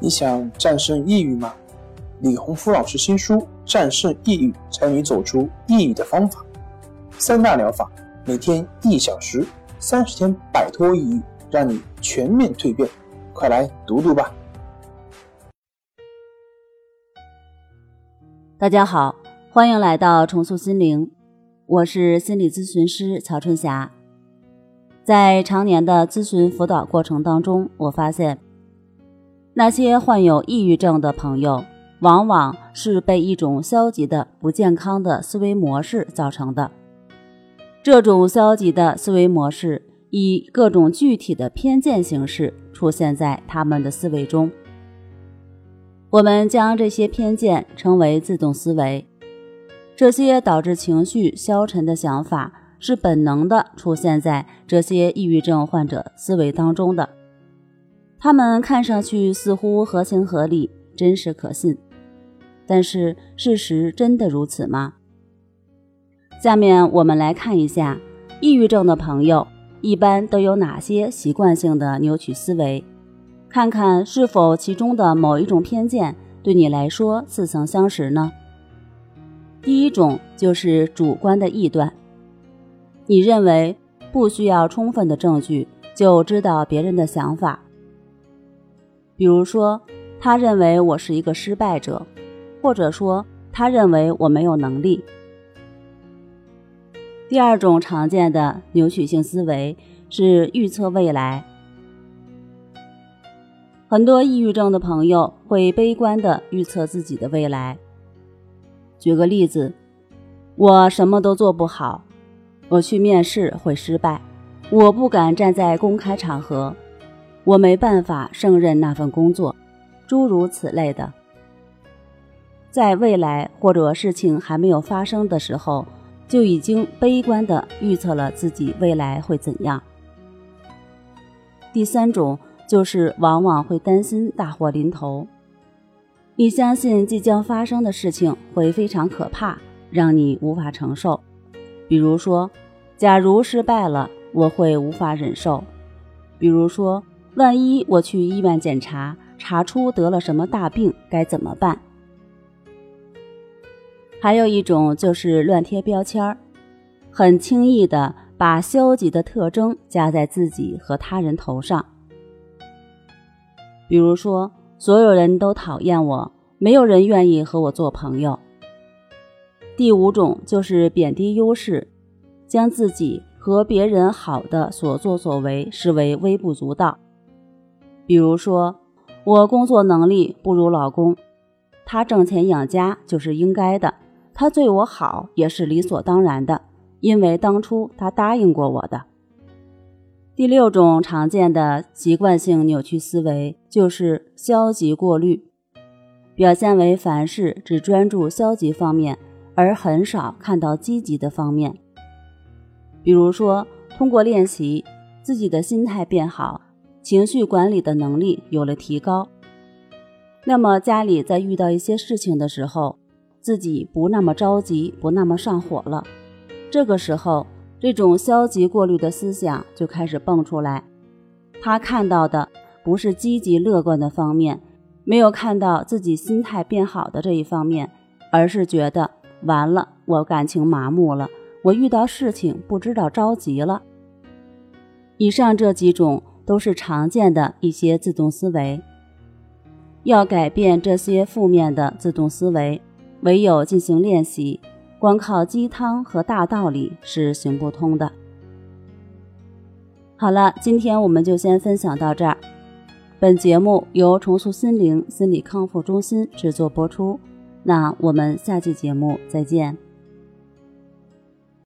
你想战胜抑郁吗？李洪福老师新书《战胜抑郁，教你走出抑郁的方法》，三大疗法，每天一小时，三十天摆脱抑郁，让你全面蜕变。快来读读吧！大家好，欢迎来到重塑心灵，我是心理咨询师曹春霞。在常年的咨询辅导过程当中，我发现。那些患有抑郁症的朋友，往往是被一种消极的、不健康的思维模式造成的。这种消极的思维模式以各种具体的偏见形式出现在他们的思维中。我们将这些偏见称为自动思维。这些导致情绪消沉的想法是本能的出现在这些抑郁症患者思维当中的。他们看上去似乎合情合理、真实可信，但是事实真的如此吗？下面我们来看一下，抑郁症的朋友一般都有哪些习惯性的扭曲思维，看看是否其中的某一种偏见对你来说似曾相识呢？第一种就是主观的臆断，你认为不需要充分的证据就知道别人的想法。比如说，他认为我是一个失败者，或者说他认为我没有能力。第二种常见的扭曲性思维是预测未来。很多抑郁症的朋友会悲观的预测自己的未来。举个例子，我什么都做不好，我去面试会失败，我不敢站在公开场合。我没办法胜任那份工作，诸如此类的，在未来或者事情还没有发生的时候，就已经悲观的预测了自己未来会怎样。第三种就是往往会担心大祸临头，你相信即将发生的事情会非常可怕，让你无法承受。比如说，假如失败了，我会无法忍受。比如说。万一我去医院检查，查出得了什么大病，该怎么办？还有一种就是乱贴标签儿，很轻易的把消极的特征加在自己和他人头上。比如说，所有人都讨厌我，没有人愿意和我做朋友。第五种就是贬低优势，将自己和别人好的所作所为视为微不足道。比如说，我工作能力不如老公，他挣钱养家就是应该的，他对我好也是理所当然的，因为当初他答应过我的。第六种常见的习惯性扭曲思维就是消极过滤，表现为凡事只专注消极方面，而很少看到积极的方面。比如说，通过练习，自己的心态变好。情绪管理的能力有了提高，那么家里在遇到一些事情的时候，自己不那么着急，不那么上火了。这个时候，这种消极过滤的思想就开始蹦出来。他看到的不是积极乐观的方面，没有看到自己心态变好的这一方面，而是觉得完了，我感情麻木了，我遇到事情不知道着急了。以上这几种。都是常见的一些自动思维，要改变这些负面的自动思维，唯有进行练习，光靠鸡汤和大道理是行不通的。好了，今天我们就先分享到这儿。本节目由重塑心灵心理康复中心制作播出，那我们下期节目再见。